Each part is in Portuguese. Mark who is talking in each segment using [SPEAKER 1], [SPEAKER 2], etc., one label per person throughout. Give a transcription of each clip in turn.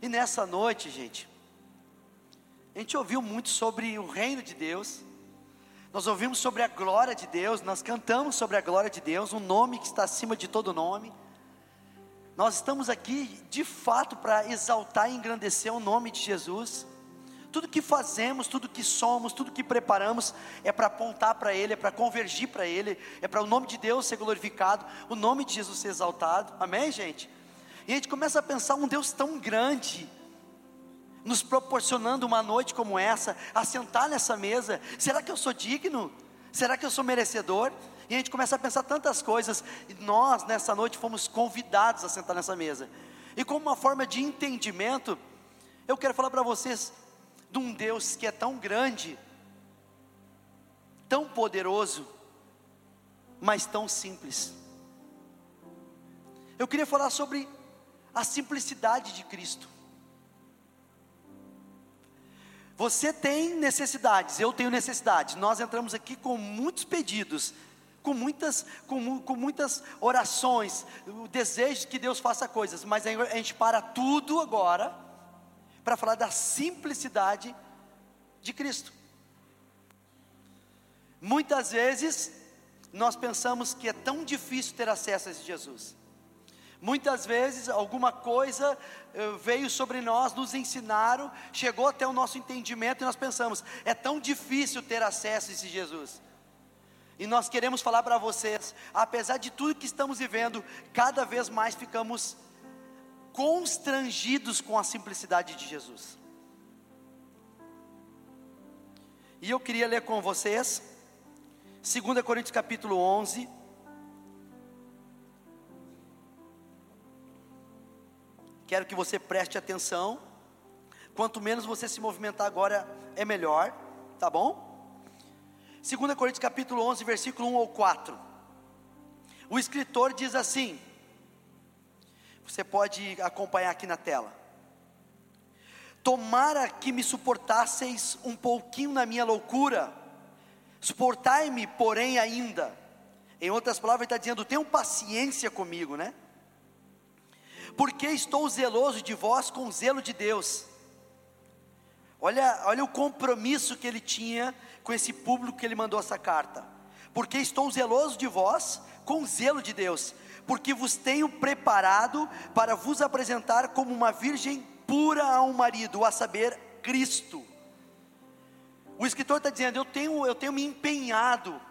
[SPEAKER 1] E nessa noite, gente, a gente ouviu muito sobre o reino de Deus, nós ouvimos sobre a glória de Deus, nós cantamos sobre a glória de Deus, um nome que está acima de todo nome. Nós estamos aqui de fato para exaltar e engrandecer o nome de Jesus. Tudo que fazemos, tudo que somos, tudo que preparamos é para apontar para Ele, é para convergir para Ele, é para o nome de Deus ser glorificado, o nome de Jesus ser exaltado. Amém, gente? E a gente começa a pensar um Deus tão grande, nos proporcionando uma noite como essa, a sentar nessa mesa. Será que eu sou digno? Será que eu sou merecedor? E a gente começa a pensar tantas coisas, e nós nessa noite fomos convidados a sentar nessa mesa. E como uma forma de entendimento, eu quero falar para vocês de um Deus que é tão grande, tão poderoso, mas tão simples. Eu queria falar sobre a simplicidade de Cristo. Você tem necessidades, eu tenho necessidades. Nós entramos aqui com muitos pedidos, com muitas, com, com muitas orações, o desejo de que Deus faça coisas, mas a gente para tudo agora para falar da simplicidade de Cristo. Muitas vezes nós pensamos que é tão difícil ter acesso a esse Jesus. Muitas vezes alguma coisa eh, veio sobre nós, nos ensinaram, chegou até o nosso entendimento e nós pensamos: é tão difícil ter acesso a esse Jesus. E nós queremos falar para vocês, apesar de tudo que estamos vivendo, cada vez mais ficamos constrangidos com a simplicidade de Jesus. E eu queria ler com vocês 2 Coríntios capítulo 11, Quero que você preste atenção. Quanto menos você se movimentar agora, é melhor, tá bom? 2 Coríntios capítulo 11, versículo 1 ou 4. O escritor diz assim: Você pode acompanhar aqui na tela. Tomara que me suportasseis um pouquinho na minha loucura, suportai-me, porém, ainda. Em outras palavras, ele está dizendo: tenham paciência comigo, né? Porque estou zeloso de vós com o zelo de Deus. Olha, olha o compromisso que ele tinha com esse público que ele mandou essa carta. Porque estou zeloso de vós com o zelo de Deus, porque vos tenho preparado para vos apresentar como uma virgem pura a um marido, a saber, Cristo. O escritor está dizendo: eu tenho, eu tenho me empenhado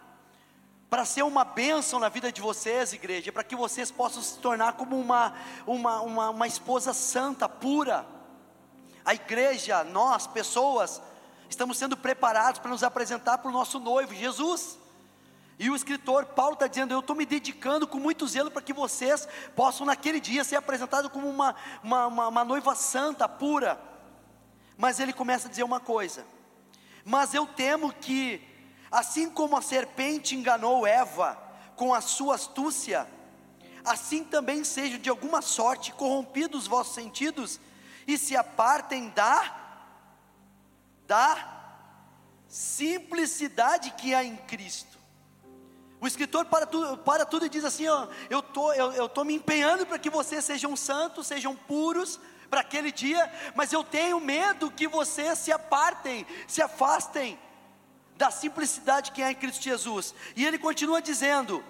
[SPEAKER 1] para ser uma bênção na vida de vocês, igreja, para que vocês possam se tornar como uma, uma, uma, uma esposa santa, pura. A igreja, nós, pessoas, estamos sendo preparados para nos apresentar para o nosso noivo, Jesus. E o escritor Paulo está dizendo: Eu estou me dedicando com muito zelo para que vocês possam, naquele dia, ser apresentados como uma, uma, uma, uma noiva santa, pura. Mas ele começa a dizer uma coisa: Mas eu temo que Assim como a serpente enganou Eva com a sua astúcia, assim também sejam de alguma sorte corrompidos os vossos sentidos e se apartem da da simplicidade que há em Cristo. O escritor para tudo, para tudo e diz assim: ó, eu tô, eu, eu tô me empenhando para que vocês sejam santos, sejam puros para aquele dia, mas eu tenho medo que vocês se apartem, se afastem da simplicidade que há em Cristo Jesus. E ele continua dizendo: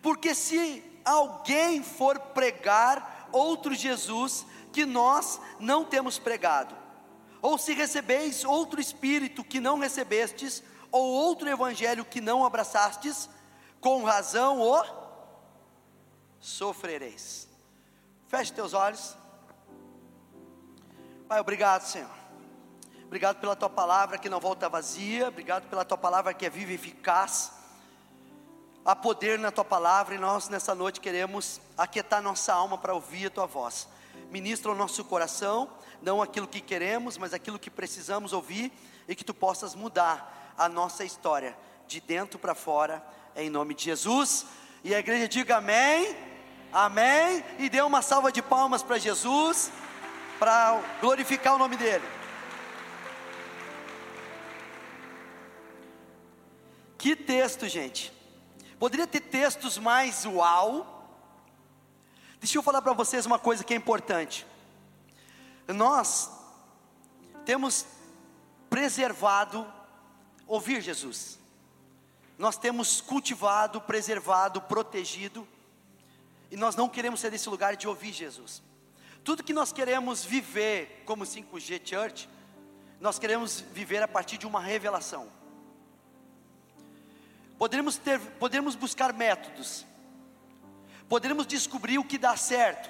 [SPEAKER 1] porque se alguém for pregar outro Jesus que nós não temos pregado, ou se recebeis outro espírito que não recebestes, ou outro evangelho que não abraçastes, com razão o sofrereis. Feche teus olhos. Pai, obrigado, Senhor. Obrigado pela tua palavra que não volta vazia. Obrigado pela tua palavra que é viva e eficaz. Há poder na tua palavra e nós nessa noite queremos aquietar nossa alma para ouvir a tua voz. Ministra o nosso coração, não aquilo que queremos, mas aquilo que precisamos ouvir e que tu possas mudar a nossa história de dentro para fora, em nome de Jesus. E a igreja diga amém, amém, e dê uma salva de palmas para Jesus, para glorificar o nome dEle. Que texto, gente. Poderia ter textos mais uau. Deixa eu falar para vocês uma coisa que é importante. nós temos preservado ouvir Jesus. Nós temos cultivado, preservado, protegido, e nós não queremos ser desse lugar de ouvir Jesus. Tudo que nós queremos viver como 5G Church, nós queremos viver a partir de uma revelação. Poderemos ter, poderemos buscar métodos, poderemos descobrir o que dá certo,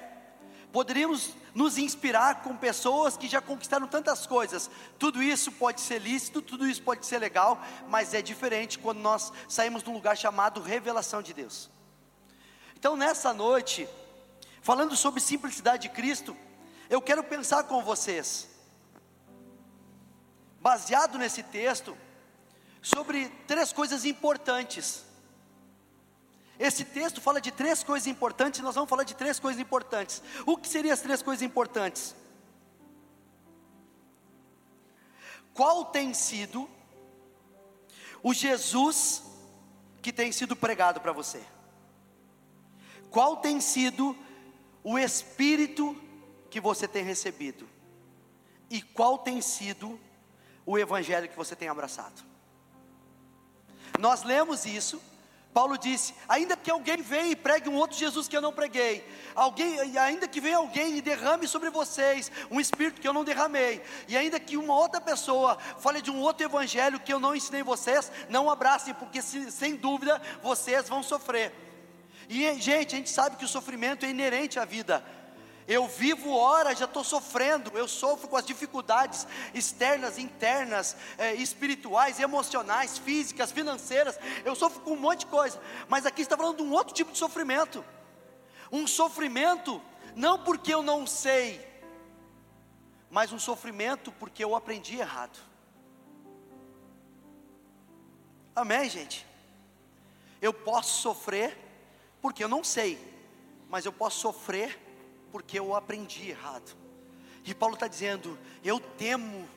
[SPEAKER 1] poderíamos nos inspirar com pessoas que já conquistaram tantas coisas. Tudo isso pode ser lícito, tudo isso pode ser legal, mas é diferente quando nós saímos de um lugar chamado revelação de Deus. Então, nessa noite, falando sobre simplicidade de Cristo, eu quero pensar com vocês, baseado nesse texto, sobre três coisas importantes esse texto fala de três coisas importantes, nós vamos falar de três coisas importantes. O que seriam as três coisas importantes? Qual tem sido o Jesus que tem sido pregado para você? Qual tem sido o Espírito que você tem recebido? E qual tem sido o Evangelho que você tem abraçado? Nós lemos isso Paulo disse: ainda que alguém venha e pregue um outro Jesus que eu não preguei, alguém, ainda que venha alguém e derrame sobre vocês um espírito que eu não derramei, e ainda que uma outra pessoa fale de um outro evangelho que eu não ensinei vocês, não abracem, porque se, sem dúvida vocês vão sofrer. E gente, a gente sabe que o sofrimento é inerente à vida. Eu vivo horas, já estou sofrendo, eu sofro com as dificuldades externas, internas, é, espirituais, emocionais, físicas, financeiras, eu sofro com um monte de coisa, mas aqui está falando de um outro tipo de sofrimento, um sofrimento, não porque eu não sei, mas um sofrimento porque eu aprendi errado. Amém, gente? Eu posso sofrer porque eu não sei, mas eu posso sofrer porque eu aprendi errado. E Paulo está dizendo: Eu temo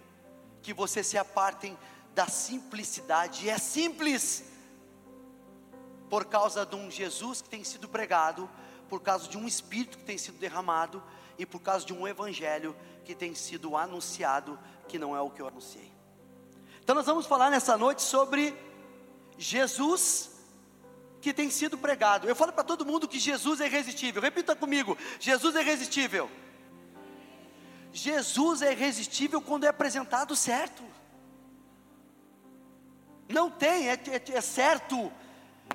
[SPEAKER 1] que vocês se apartem da simplicidade, e é simples, por causa de um Jesus que tem sido pregado, por causa de um Espírito que tem sido derramado, e por causa de um Evangelho que tem sido anunciado, que não é o que eu anunciei. Então, nós vamos falar nessa noite sobre Jesus que tem sido pregado. Eu falo para todo mundo que Jesus é irresistível. Repita comigo: Jesus é irresistível. Jesus é irresistível quando é apresentado certo. Não tem, é, é, é certo.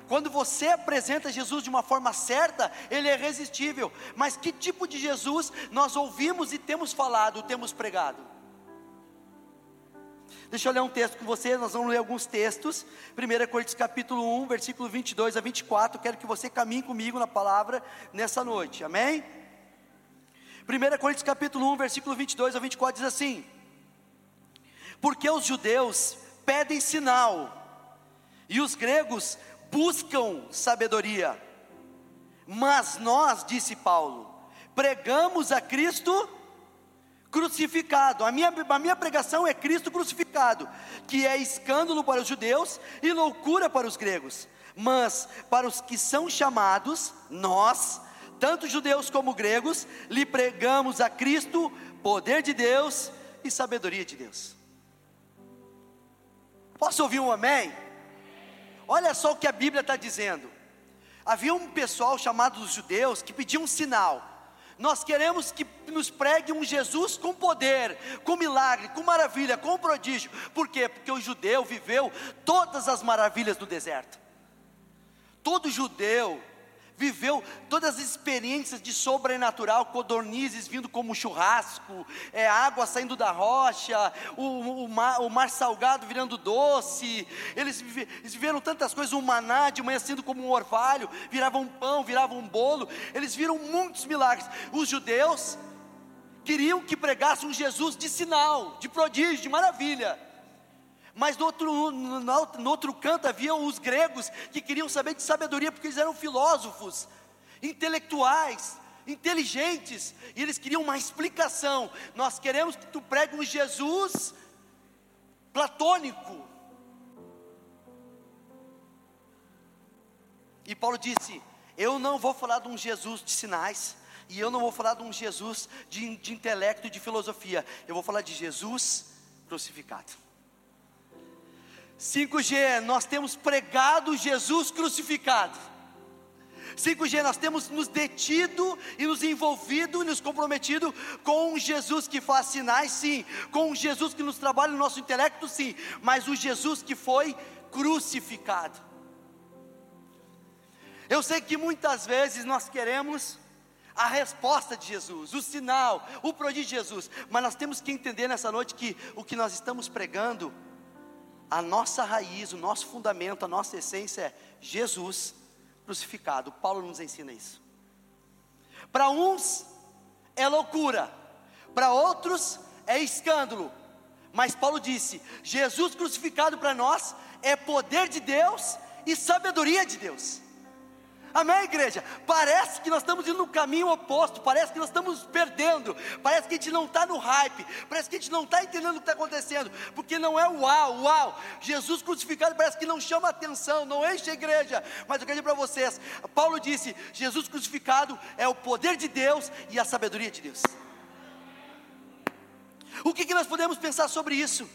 [SPEAKER 1] Quando você apresenta Jesus de uma forma certa, ele é irresistível. Mas que tipo de Jesus nós ouvimos e temos falado, temos pregado? Deixa eu ler um texto com você, nós vamos ler alguns textos. 1 Coríntios capítulo 1, versículo 22 a 24. Quero que você caminhe comigo na palavra nessa noite. Amém? 1 Coríntios capítulo 1, versículo 22 a 24 diz assim: Porque os judeus pedem sinal e os gregos buscam sabedoria. Mas nós, disse Paulo, pregamos a Cristo crucificado. A minha, a minha pregação é Cristo crucificado, que é escândalo para os judeus e loucura para os gregos. Mas para os que são chamados, nós, tanto judeus como gregos, lhe pregamos a Cristo, poder de Deus e sabedoria de Deus. Posso ouvir um amém? Olha só o que a Bíblia está dizendo. Havia um pessoal chamado os judeus que pediam um sinal. Nós queremos que nos pregue um Jesus com poder, com milagre, com maravilha, com prodígio. Por quê? Porque o judeu viveu todas as maravilhas do deserto. Todo judeu viveu todas as experiências de sobrenatural, codornizes vindo como churrasco, é, água saindo da rocha, o, o, mar, o mar salgado virando doce, eles, eles viveram tantas coisas, o maná de manhã sendo como um orvalho, virava um pão, virava um bolo, eles viram muitos milagres. Os judeus queriam que pregasse um Jesus de sinal, de prodígio, de maravilha. Mas no outro, no, no outro canto havia os gregos que queriam saber de sabedoria, porque eles eram filósofos, intelectuais, inteligentes, e eles queriam uma explicação. Nós queremos que tu pregue um Jesus platônico. E Paulo disse: Eu não vou falar de um Jesus de sinais, E eu não vou falar de um Jesus de, de intelecto e de filosofia, eu vou falar de Jesus crucificado. 5G, nós temos pregado Jesus crucificado. 5G, nós temos nos detido e nos envolvido e nos comprometido com um Jesus que faz sinais, sim, com um Jesus que nos trabalha no nosso intelecto, sim, mas o Jesus que foi crucificado. Eu sei que muitas vezes nós queremos a resposta de Jesus, o sinal, o prodígio de Jesus, mas nós temos que entender nessa noite que o que nós estamos pregando, a nossa raiz, o nosso fundamento, a nossa essência é Jesus crucificado. Paulo nos ensina isso. Para uns é loucura, para outros é escândalo, mas Paulo disse: Jesus crucificado para nós é poder de Deus e sabedoria de Deus. Amém, igreja? Parece que nós estamos indo no caminho oposto, parece que nós estamos perdendo, parece que a gente não está no hype, parece que a gente não está entendendo o que está acontecendo, porque não é uau, uau. Jesus crucificado parece que não chama atenção, não enche a igreja, mas eu quero dizer para vocês: Paulo disse, Jesus crucificado é o poder de Deus e a sabedoria de Deus. O que, que nós podemos pensar sobre isso?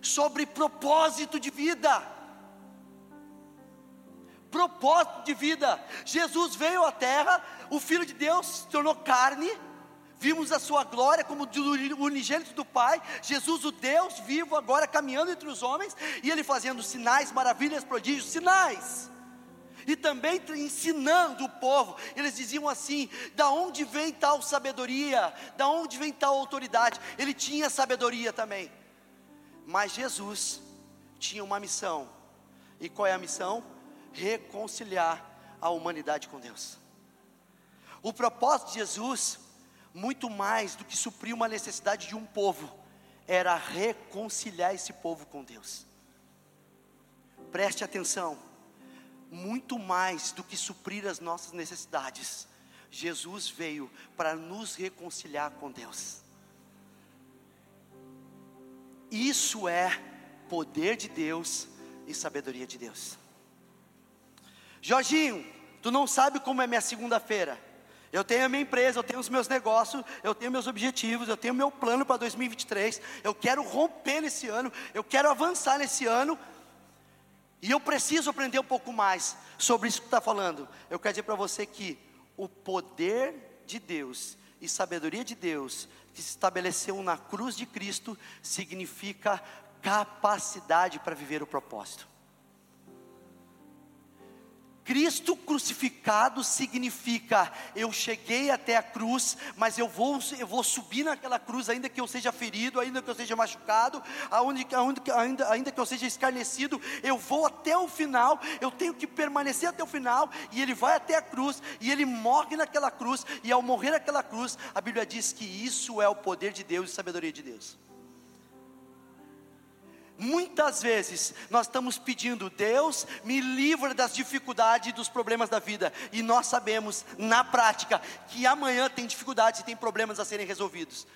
[SPEAKER 1] Sobre propósito de vida propósito de vida. Jesus veio à terra, o Filho de Deus se tornou carne, vimos a sua glória como o unigênito do Pai, Jesus, o Deus vivo, agora caminhando entre os homens, e ele fazendo sinais, maravilhas, prodígios, sinais. E também ensinando o povo, eles diziam assim: da onde vem tal sabedoria, da onde vem tal autoridade? Ele tinha sabedoria também, mas Jesus tinha uma missão, e qual é a missão? Reconciliar a humanidade com Deus. O propósito de Jesus, muito mais do que suprir uma necessidade de um povo, era reconciliar esse povo com Deus. Preste atenção, muito mais do que suprir as nossas necessidades, Jesus veio para nos reconciliar com Deus. Isso é poder de Deus e sabedoria de Deus. Jorginho, tu não sabe como é minha segunda-feira. Eu tenho a minha empresa, eu tenho os meus negócios, eu tenho meus objetivos, eu tenho meu plano para 2023. Eu quero romper nesse ano, eu quero avançar nesse ano. E eu preciso aprender um pouco mais sobre isso que está falando. Eu quero dizer para você que o poder de Deus e sabedoria de Deus que se estabeleceu na cruz de Cristo significa capacidade para viver o propósito. Cristo crucificado significa eu cheguei até a cruz, mas eu vou, eu vou subir naquela cruz, ainda que eu seja ferido, ainda que eu seja machucado, aonde, aonde, ainda, ainda que eu seja escarnecido, eu vou até o final, eu tenho que permanecer até o final, e ele vai até a cruz, e ele morre naquela cruz, e ao morrer naquela cruz, a Bíblia diz que isso é o poder de Deus e sabedoria de Deus. Muitas vezes nós estamos pedindo, Deus me livra das dificuldades e dos problemas da vida, e nós sabemos, na prática, que amanhã tem dificuldades e tem problemas a serem resolvidos.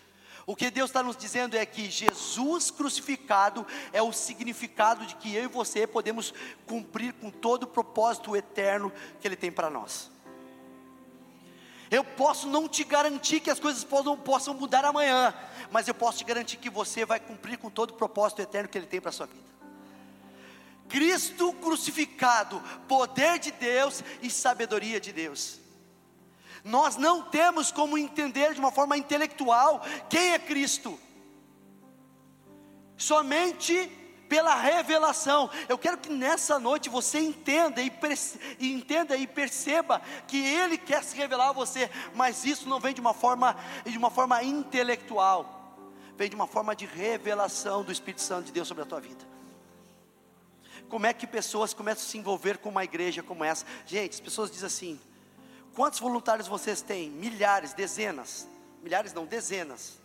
[SPEAKER 1] O que Deus está nos dizendo é que Jesus crucificado é o significado de que eu e você podemos cumprir com todo o propósito eterno que Ele tem para nós. Eu posso não te garantir que as coisas possam, possam mudar amanhã, mas eu posso te garantir que você vai cumprir com todo o propósito eterno que Ele tem para a sua vida. Cristo crucificado, poder de Deus e sabedoria de Deus. Nós não temos como entender de uma forma intelectual quem é Cristo. Somente pela revelação. Eu quero que nessa noite você entenda e, entenda e perceba que Ele quer se revelar a você, mas isso não vem de uma forma de uma forma intelectual, vem de uma forma de revelação do Espírito Santo de Deus sobre a tua vida. Como é que pessoas começam a se envolver com uma igreja como essa? Gente, as pessoas dizem assim: quantos voluntários vocês têm? Milhares, dezenas, milhares não, dezenas.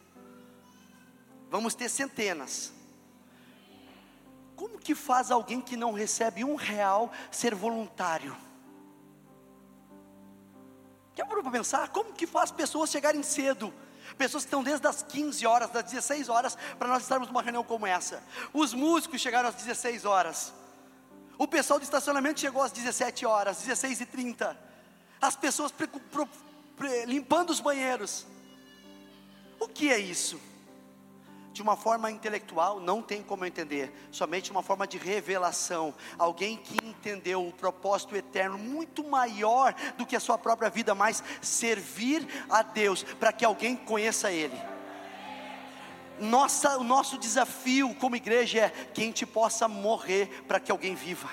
[SPEAKER 1] Vamos ter centenas. Como que faz alguém que não recebe um real ser voluntário? Quer para pensar? Como que faz pessoas chegarem cedo? Pessoas que estão desde as 15 horas, das 16 horas, para nós estarmos numa reunião como essa. Os músicos chegaram às 16 horas. O pessoal do estacionamento chegou às 17 horas, 16 e 30. As pessoas limpando os banheiros. O que é isso? De uma forma intelectual, não tem como entender, somente uma forma de revelação. Alguém que entendeu o propósito eterno muito maior do que a sua própria vida, mas servir a Deus para que alguém conheça Ele. Nossa, o nosso desafio como igreja é que a gente possa morrer para que alguém viva.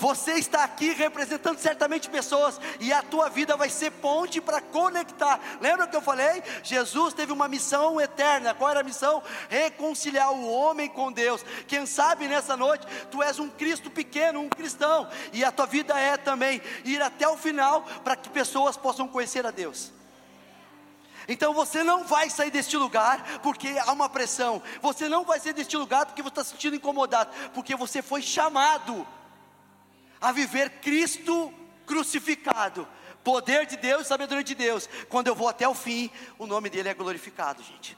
[SPEAKER 1] Você está aqui representando certamente pessoas, e a tua vida vai ser ponte para conectar. Lembra que eu falei? Jesus teve uma missão eterna. Qual era a missão? Reconciliar o homem com Deus. Quem sabe nessa noite tu és um Cristo pequeno, um cristão, e a tua vida é também ir até o final para que pessoas possam conhecer a Deus. Então você não vai sair deste lugar porque há uma pressão. Você não vai sair deste lugar porque você está se sentindo incomodado, porque você foi chamado a viver Cristo crucificado. Poder de Deus sabedoria de Deus. Quando eu vou até o fim, o nome dele é glorificado, gente.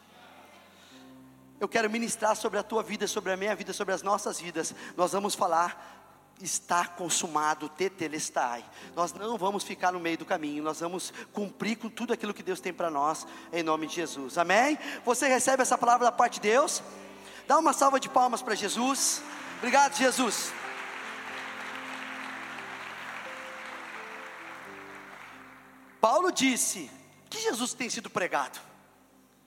[SPEAKER 1] Eu quero ministrar sobre a tua vida, sobre a minha vida, sobre as nossas vidas. Nós vamos falar está consumado, tetelestai. Nós não vamos ficar no meio do caminho, nós vamos cumprir com tudo aquilo que Deus tem para nós, em nome de Jesus. Amém? Você recebe essa palavra da parte de Deus? Dá uma salva de palmas para Jesus. Obrigado, Jesus. Paulo disse que Jesus tem sido pregado.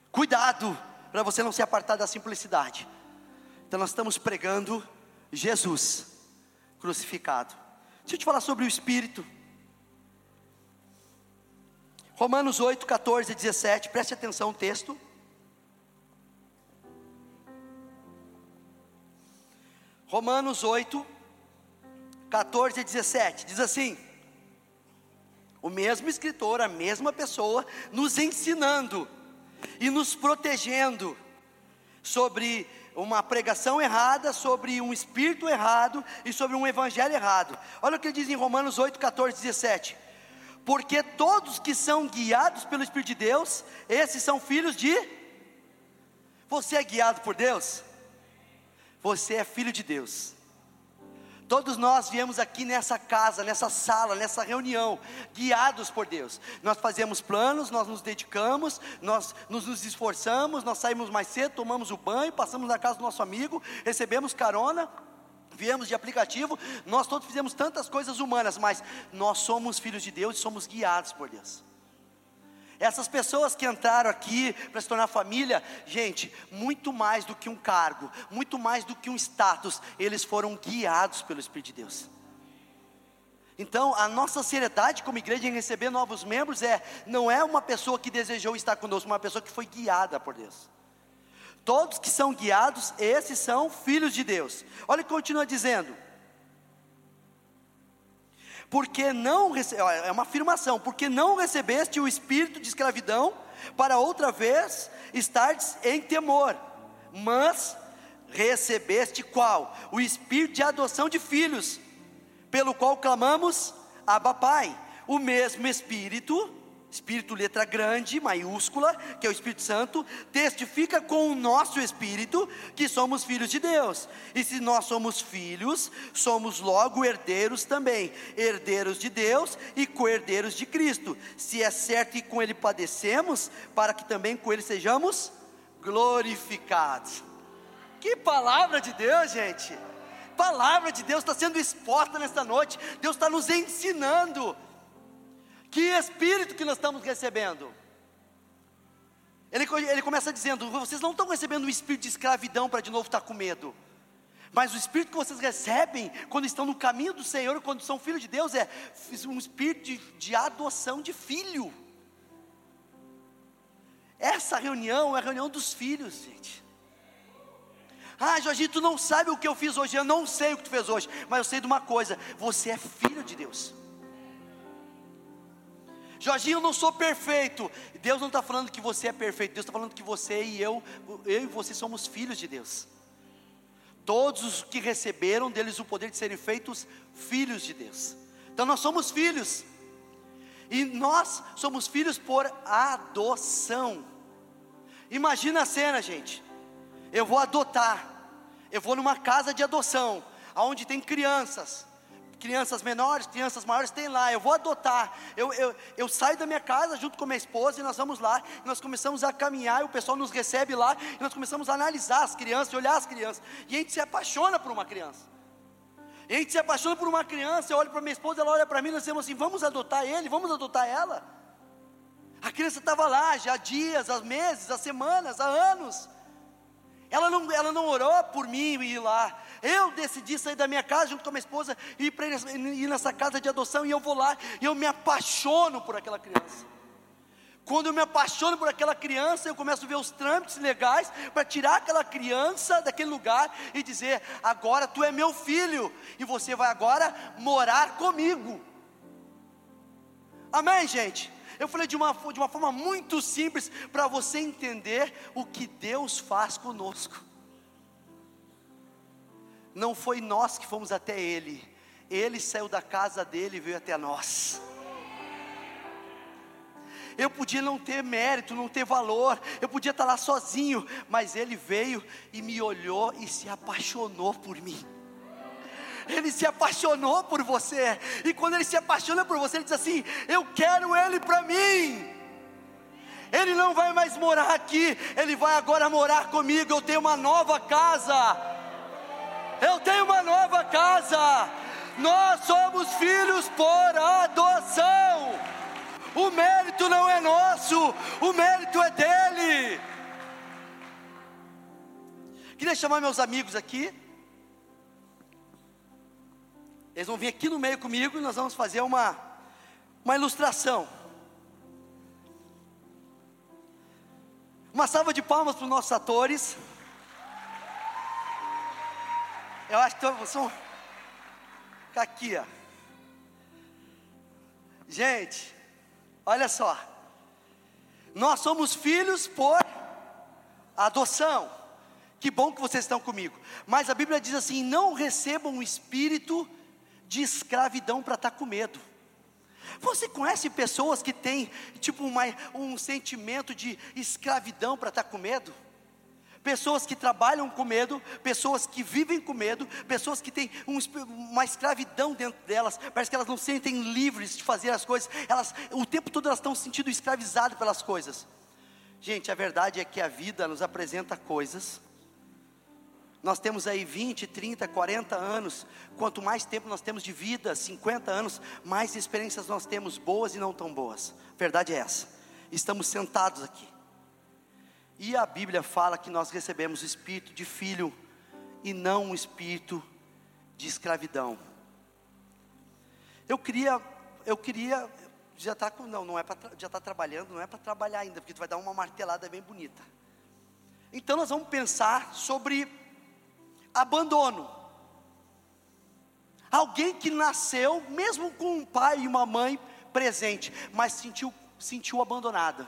[SPEAKER 1] Cuidado para você não se apartar da simplicidade. Então nós estamos pregando Jesus crucificado. Deixa eu te falar sobre o Espírito. Romanos 8, 14 e 17, preste atenção no texto. Romanos 8, 14 e 17, diz assim: o mesmo escritor, a mesma pessoa, nos ensinando e nos protegendo sobre uma pregação errada, sobre um espírito errado e sobre um evangelho errado. Olha o que ele diz em Romanos 8, 14, 17. Porque todos que são guiados pelo Espírito de Deus, esses são filhos de. Você é guiado por Deus? Você é filho de Deus. Todos nós viemos aqui nessa casa, nessa sala, nessa reunião, guiados por Deus. Nós fazemos planos, nós nos dedicamos, nós nos, esforçamos, nós saímos mais cedo, tomamos o banho, passamos na casa do nosso amigo, recebemos carona, viemos de aplicativo, nós todos fizemos tantas coisas humanas, mas nós somos filhos de Deus e somos guiados por Deus. Essas pessoas que entraram aqui para se tornar família, gente, muito mais do que um cargo, muito mais do que um status, eles foram guiados pelo Espírito de Deus. Então, a nossa seriedade como igreja em receber novos membros é não é uma pessoa que desejou estar conosco, uma pessoa que foi guiada por Deus. Todos que são guiados, esses são filhos de Deus. Olha o que continua dizendo porque não é uma afirmação, porque não recebeste o espírito de escravidão para outra vez estardes em temor, mas recebeste qual? O espírito de adoção de filhos, pelo qual clamamos Abba Pai. O mesmo espírito Espírito, letra grande, maiúscula, que é o Espírito Santo, testifica com o nosso espírito que somos filhos de Deus. E se nós somos filhos, somos logo herdeiros também, herdeiros de Deus e co-herdeiros de Cristo. Se é certo que com Ele padecemos, para que também com Ele sejamos glorificados. Que palavra de Deus, gente! Palavra de Deus está sendo exposta nesta noite. Deus está nos ensinando que espírito que nós estamos recebendo? Ele, ele começa dizendo: vocês não estão recebendo um espírito de escravidão para de novo estar com medo. Mas o espírito que vocês recebem quando estão no caminho do Senhor, quando são filhos de Deus, é um espírito de, de adoção de filho. Essa reunião é a reunião dos filhos, gente. Ah, Jorginho, tu não sabe o que eu fiz hoje. Eu não sei o que tu fez hoje, mas eu sei de uma coisa: você é filho de Deus. Jorginho, eu não sou perfeito. Deus não está falando que você é perfeito, Deus está falando que você e eu, eu e você somos filhos de Deus. Todos os que receberam deles o poder de serem feitos filhos de Deus. Então nós somos filhos. E nós somos filhos por adoção. Imagina a cena, gente. Eu vou adotar. Eu vou numa casa de adoção, onde tem crianças crianças menores, crianças maiores, tem lá, eu vou adotar. Eu, eu, eu saio da minha casa junto com minha esposa e nós vamos lá, e nós começamos a caminhar, e o pessoal nos recebe lá, e nós começamos a analisar as crianças, olhar as crianças, e a gente se apaixona por uma criança. E a gente se apaixona por uma criança, eu olho para minha esposa, ela olha para mim, nós dizemos assim: vamos adotar ele, vamos adotar ela. A criança estava lá já há dias, há meses, há semanas, há anos. Ela não, ela não orou por mim ir lá. Eu decidi sair da minha casa junto com a minha esposa e ir, ir nessa casa de adoção e eu vou lá e eu me apaixono por aquela criança. Quando eu me apaixono por aquela criança, eu começo a ver os trâmites legais para tirar aquela criança daquele lugar e dizer: agora tu é meu filho e você vai agora morar comigo. Amém, gente? Eu falei de uma, de uma forma muito simples para você entender o que Deus faz conosco. Não foi nós que fomos até Ele, Ele saiu da casa dele e veio até nós. Eu podia não ter mérito, não ter valor, eu podia estar lá sozinho, mas Ele veio e me olhou e se apaixonou por mim. Ele se apaixonou por você. E quando ele se apaixona por você, ele diz assim: Eu quero ele para mim. Ele não vai mais morar aqui, ele vai agora morar comigo. Eu tenho uma nova casa. Eu tenho uma nova casa. Nós somos filhos por adoção. O mérito não é nosso, o mérito é dele. Queria chamar meus amigos aqui. Eles vão vir aqui no meio comigo e nós vamos fazer uma, uma ilustração. Uma salva de palmas para os nossos atores. Eu acho que vão ficar aqui, ó. Gente, olha só. Nós somos filhos por adoção. Que bom que vocês estão comigo. Mas a Bíblia diz assim: não recebam um espírito de escravidão para estar tá com medo. Você conhece pessoas que têm tipo uma, um sentimento de escravidão para estar tá com medo? Pessoas que trabalham com medo, pessoas que vivem com medo, pessoas que têm um, uma escravidão dentro delas, parece que elas não se sentem livres de fazer as coisas, elas, o tempo todo elas estão se sentindo escravizadas pelas coisas. Gente, a verdade é que a vida nos apresenta coisas nós temos aí 20, 30, 40 anos. Quanto mais tempo nós temos de vida, 50 anos, mais experiências nós temos, boas e não tão boas. Verdade é essa. Estamos sentados aqui. E a Bíblia fala que nós recebemos o espírito de filho e não o espírito de escravidão. Eu queria, eu queria, já está não, não é para, já está trabalhando, não é para trabalhar ainda, porque tu vai dar uma martelada bem bonita. Então nós vamos pensar sobre abandono. Alguém que nasceu, mesmo com um pai e uma mãe presente, mas sentiu, sentiu abandonada.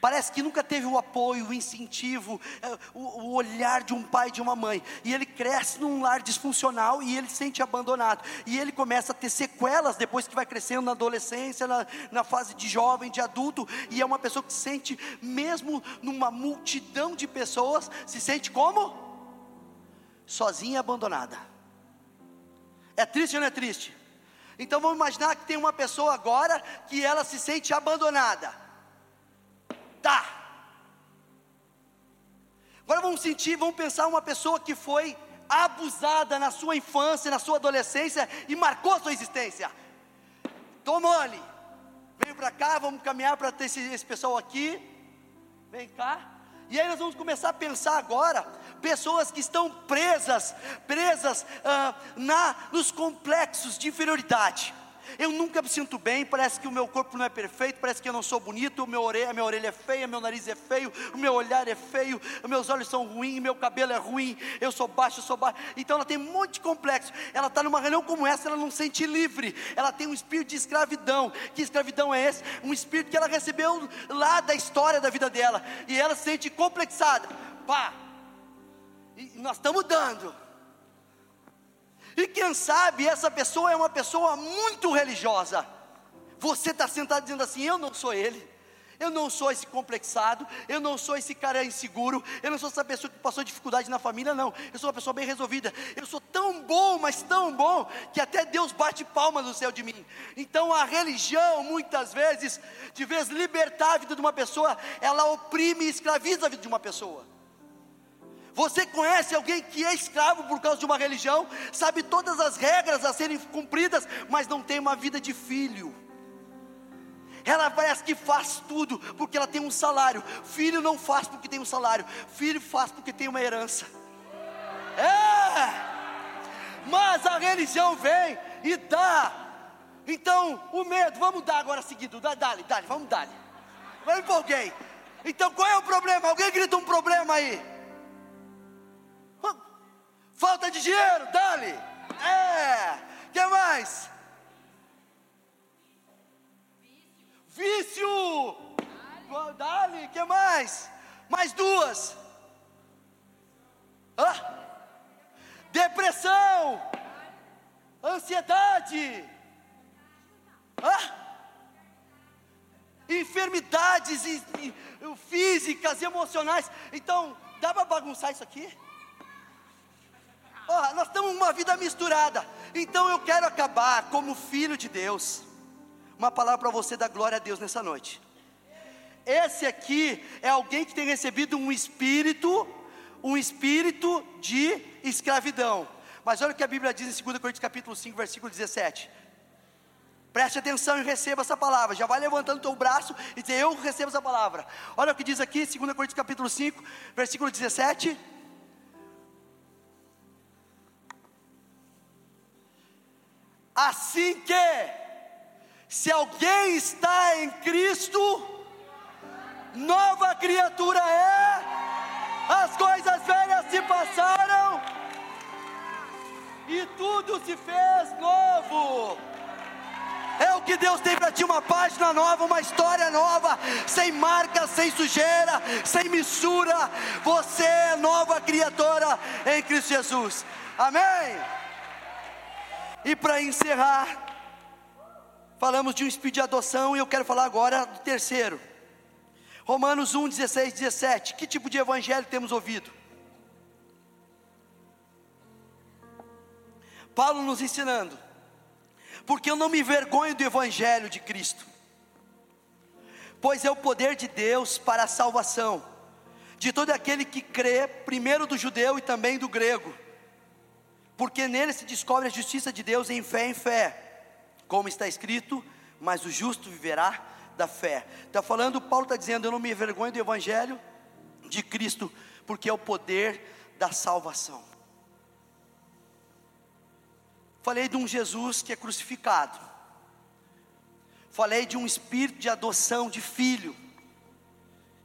[SPEAKER 1] Parece que nunca teve o apoio, o incentivo, é, o, olhar de um pai e de uma mãe. E ele cresce num lar disfuncional e ele se sente abandonado. E ele começa a ter sequelas depois que vai crescendo na adolescência, na, na fase de jovem, de adulto. E é uma pessoa que se sente, mesmo numa multidão de pessoas, se sente como? Sozinha e abandonada. É triste ou não é triste? Então vamos imaginar que tem uma pessoa agora que ela se sente abandonada. Tá. Agora vamos sentir, vamos pensar uma pessoa que foi abusada na sua infância, na sua adolescência e marcou a sua existência. Tomole, vem para cá, vamos caminhar para ter esse, esse pessoal aqui. Vem cá. E aí nós vamos começar a pensar agora pessoas que estão presas, presas ah, na, nos complexos de inferioridade. Eu nunca me sinto bem, parece que o meu corpo não é perfeito, parece que eu não sou bonito, meu orelha, minha orelha é feia, meu nariz é feio, o meu olhar é feio, meus olhos são ruins, meu cabelo é ruim, eu sou baixo, eu sou baixo. Então ela tem um monte de complexo. Ela está numa reunião como essa, ela não se sente livre. Ela tem um espírito de escravidão. Que escravidão é esse? Um espírito que ela recebeu lá da história da vida dela. E ela se sente complexada. Pá, e nós estamos dando. E quem sabe essa pessoa é uma pessoa muito religiosa. Você está sentado dizendo assim: Eu não sou ele, Eu não sou esse complexado, eu não sou esse cara inseguro, eu não sou essa pessoa que passou dificuldade na família, não. Eu sou uma pessoa bem resolvida. Eu sou tão bom, mas tão bom, que até Deus bate palma no céu de mim. Então a religião, muitas vezes, de vez libertar a vida de uma pessoa, ela oprime e escraviza a vida de uma pessoa. Você conhece alguém que é escravo por causa de uma religião, sabe todas as regras a serem cumpridas, mas não tem uma vida de filho. Ela parece que faz tudo porque ela tem um salário. Filho não faz porque tem um salário. Filho faz porque tem uma herança. É! Mas a religião vem e dá. Então, o medo, vamos dar agora seguido. Dá, dá, dá, vamos dar. Eu empolguei. Então, qual é o problema? Alguém grita um problema aí. Falta de dinheiro, dá-lhe. É. Que mais? Vício. Dá-lhe, que mais? Mais duas. Hã? Depressão. Ansiedade. Hã? Enfermidades físicas, emocionais. Então, dá para bagunçar isso aqui? Nós estamos uma vida misturada. Então eu quero acabar como filho de Deus uma palavra para você dar glória a Deus nessa noite. Esse aqui é alguém que tem recebido um espírito, um espírito de escravidão. Mas olha o que a Bíblia diz em 2 Coríntios capítulo 5, versículo 17. Preste atenção e receba essa palavra. Já vai levantando o teu braço e dizer, eu recebo essa palavra. Olha o que diz aqui, 2 Coríntios capítulo 5, versículo 17. Assim que se alguém está em Cristo, nova criatura é, as coisas velhas se passaram e tudo se fez novo. É o que Deus tem para ti, uma página nova, uma história nova, sem marca, sem sujeira, sem missura. Você é nova criatura em Cristo Jesus. Amém. E para encerrar, Falamos de um espírito de adoção e eu quero falar agora do terceiro. Romanos 1, 16, 17. Que tipo de evangelho temos ouvido? Paulo nos ensinando. Porque eu não me vergonho do evangelho de Cristo. Pois é o poder de Deus para a salvação de todo aquele que crê, primeiro do judeu e também do grego. Porque nele se descobre a justiça de Deus em fé em fé como está escrito, mas o justo viverá da fé. Está falando, Paulo está dizendo: Eu não me envergonho do Evangelho de Cristo, porque é o poder da salvação. Falei de um Jesus que é crucificado, falei de um espírito de adoção de filho,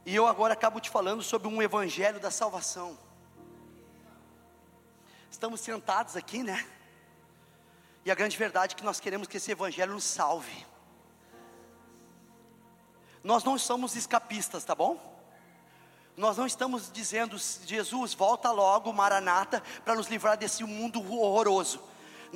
[SPEAKER 1] e eu agora acabo te falando sobre um Evangelho da salvação. Estamos sentados aqui, né? E a grande verdade é que nós queremos que esse Evangelho nos salve. Nós não somos escapistas, tá bom? Nós não estamos dizendo, Jesus, volta logo, Maranata, para nos livrar desse mundo horroroso.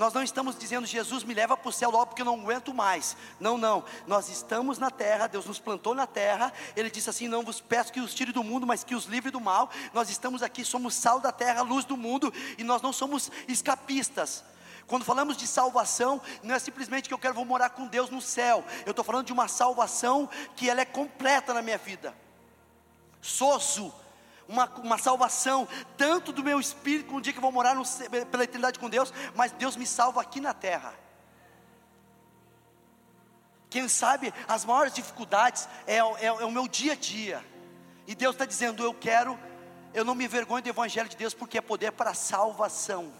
[SPEAKER 1] Nós não estamos dizendo, Jesus, me leva para o céu logo porque eu não aguento mais. Não, não. Nós estamos na terra, Deus nos plantou na terra. Ele disse assim: Não vos peço que os tire do mundo, mas que os livre do mal. Nós estamos aqui, somos sal da terra, luz do mundo, e nós não somos escapistas. Quando falamos de salvação, não é simplesmente que eu quero vou morar com Deus no céu. Eu estou falando de uma salvação que ela é completa na minha vida. Soso, uma, uma salvação, tanto do meu espírito, um dia que eu vou morar no, pela eternidade com Deus, mas Deus me salva aqui na terra. Quem sabe as maiores dificuldades é, é, é o meu dia a dia. E Deus está dizendo: Eu quero, eu não me envergonho do Evangelho de Deus, porque é poder para salvação.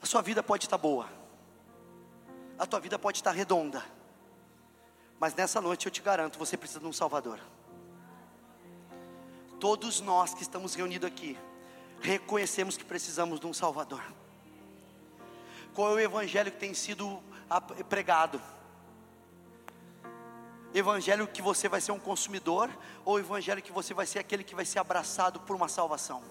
[SPEAKER 1] A sua vida pode estar boa, a tua vida pode estar redonda, mas nessa noite eu te garanto, você precisa de um Salvador. Todos nós que estamos reunidos aqui, reconhecemos que precisamos de um Salvador. Qual é o evangelho que tem sido pregado? Evangelho que você vai ser um consumidor, ou evangelho que você vai ser aquele que vai ser abraçado por uma salvação?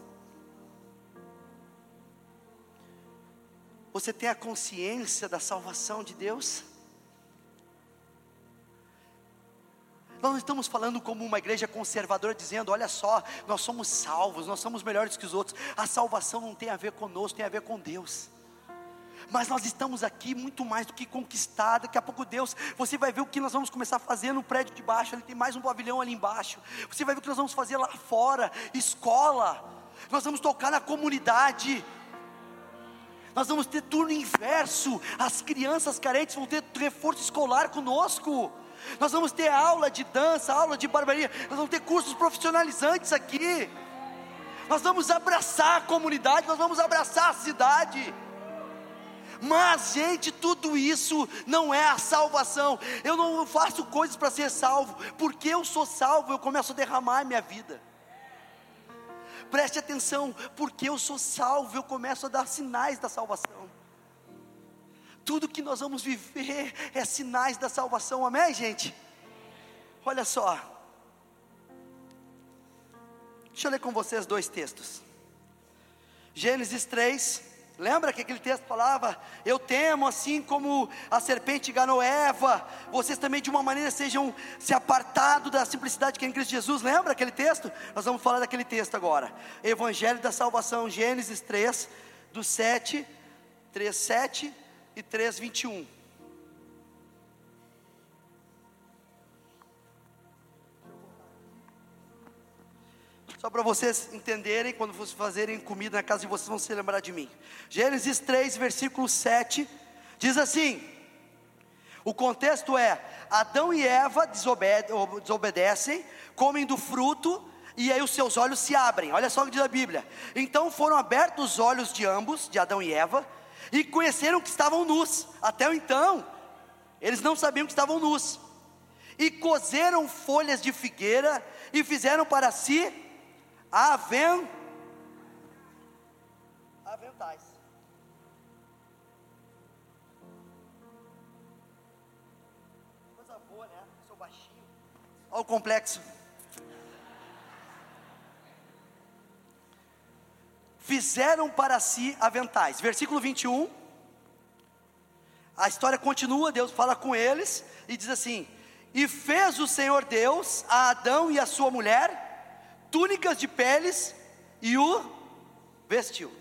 [SPEAKER 1] Você tem a consciência da salvação de Deus? Nós não estamos falando como uma igreja conservadora dizendo, olha só, nós somos salvos, nós somos melhores que os outros. A salvação não tem a ver conosco, tem a ver com Deus. Mas nós estamos aqui muito mais do que conquistar. Daqui a pouco Deus, você vai ver o que nós vamos começar a fazer no prédio de baixo. Ali tem mais um pavilhão ali embaixo. Você vai ver o que nós vamos fazer lá fora, escola. Nós vamos tocar na comunidade. Nós vamos ter turno inverso. As crianças carentes vão ter reforço escolar conosco. Nós vamos ter aula de dança, aula de barbearia, nós vamos ter cursos profissionalizantes aqui. Nós vamos abraçar a comunidade, nós vamos abraçar a cidade. Mas, gente, tudo isso não é a salvação. Eu não faço coisas para ser salvo, porque eu sou salvo, eu começo a derramar a minha vida. Preste atenção, porque eu sou salvo, eu começo a dar sinais da salvação. Tudo que nós vamos viver é sinais da salvação, amém, gente? Olha só. Deixa eu ler com vocês dois textos. Gênesis 3, lembra que aquele texto falava: Eu temo, assim como a serpente enganou Eva, vocês também de uma maneira sejam se apartado da simplicidade que é em Cristo Jesus. Lembra aquele texto? Nós vamos falar daquele texto agora. Evangelho da Salvação, Gênesis 3, do 7, 3, 7 e 3, 21. Só para vocês entenderem, quando vocês fazerem comida na casa de vocês, vão se lembrar de mim. Gênesis 3, versículo 7, diz assim: o contexto é: Adão e Eva desobede desobedecem, comem do fruto, e aí os seus olhos se abrem. Olha só o que diz a Bíblia. Então foram abertos os olhos de ambos, de Adão e Eva, e conheceram que estavam nus. Até então, eles não sabiam que estavam nus. E cozeram folhas de figueira e fizeram para si aven... aventais. Coisa boa, né? Sou baixinho. Olha o complexo. Fizeram para si aventais. Versículo 21. A história continua, Deus fala com eles e diz assim: E fez o Senhor Deus a Adão e a sua mulher túnicas de peles e o vestiu.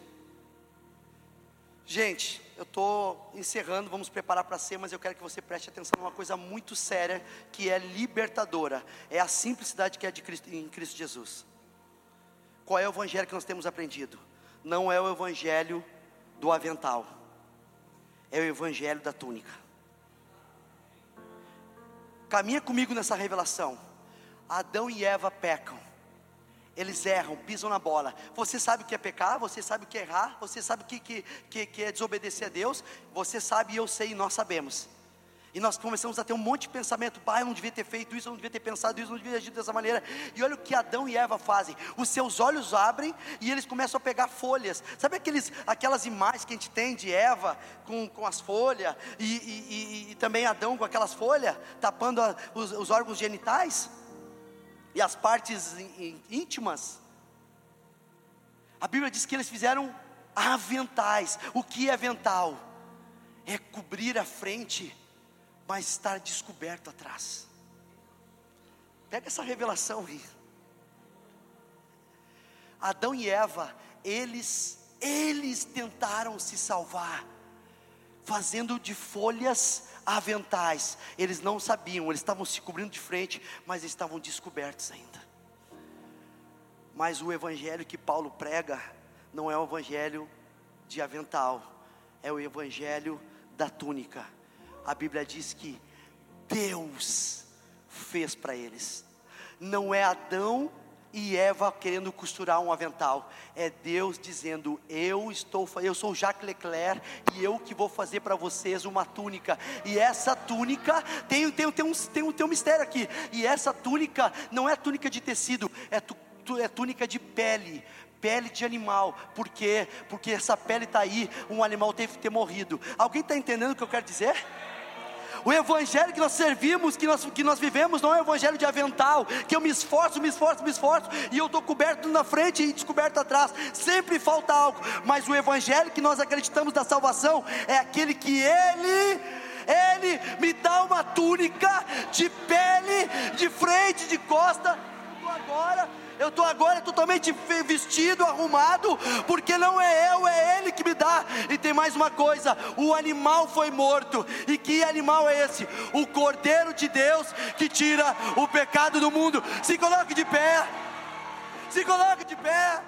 [SPEAKER 1] Gente, eu estou encerrando, vamos preparar para ser, mas eu quero que você preste atenção numa coisa muito séria que é libertadora, é a simplicidade que é de Cristo, em Cristo Jesus. Qual é o evangelho que nós temos aprendido? Não é o evangelho do avental, é o evangelho da túnica. Caminha comigo nessa revelação. Adão e Eva pecam. Eles erram, pisam na bola. Você sabe o que é pecar, você sabe o que é errar, você sabe o que, que, que, que é desobedecer a Deus, você sabe eu sei e nós sabemos. E nós começamos a ter um monte de pensamento, pai, eu não devia ter feito isso, eu não devia ter pensado isso, eu não devia agir dessa maneira. E olha o que Adão e Eva fazem: os seus olhos abrem e eles começam a pegar folhas. Sabe aqueles, aquelas imagens que a gente tem de Eva com, com as folhas, e, e, e, e também Adão com aquelas folhas, tapando a, os, os órgãos genitais e as partes íntimas? A Bíblia diz que eles fizeram aventais. O que é avental? É cobrir a frente mas estar descoberto atrás. Pega essa revelação aí. Adão e Eva, eles, eles tentaram se salvar, fazendo de folhas aventais. Eles não sabiam, eles estavam se cobrindo de frente, mas estavam descobertos ainda. Mas o evangelho que Paulo prega não é o evangelho de avental, é o evangelho da túnica a Bíblia diz que Deus fez para eles. Não é Adão e Eva querendo costurar um avental. É Deus dizendo: Eu estou, eu sou Jacques Leclerc e eu que vou fazer para vocês uma túnica. E essa túnica tem, tem, tem, um, tem, um, tem um mistério aqui. E essa túnica não é túnica de tecido, é, tu, é túnica de pele pele de animal. Por quê? Porque essa pele está aí, um animal teve que ter morrido. Alguém está entendendo o que eu quero dizer? O evangelho que nós servimos, que nós, que nós vivemos, não é o evangelho de avental, que eu me esforço, me esforço, me esforço, e eu estou coberto na frente e descoberto atrás. Sempre falta algo, mas o evangelho que nós acreditamos da salvação é aquele que Ele Ele me dá uma túnica de pele, de frente, de costa. Agora, eu estou agora totalmente vestido, arrumado, porque não é eu, é Ele que me dá. E tem mais uma coisa: o animal foi morto. E que animal é esse? O Cordeiro de Deus que tira o pecado do mundo. Se coloque de pé. Se coloque de pé.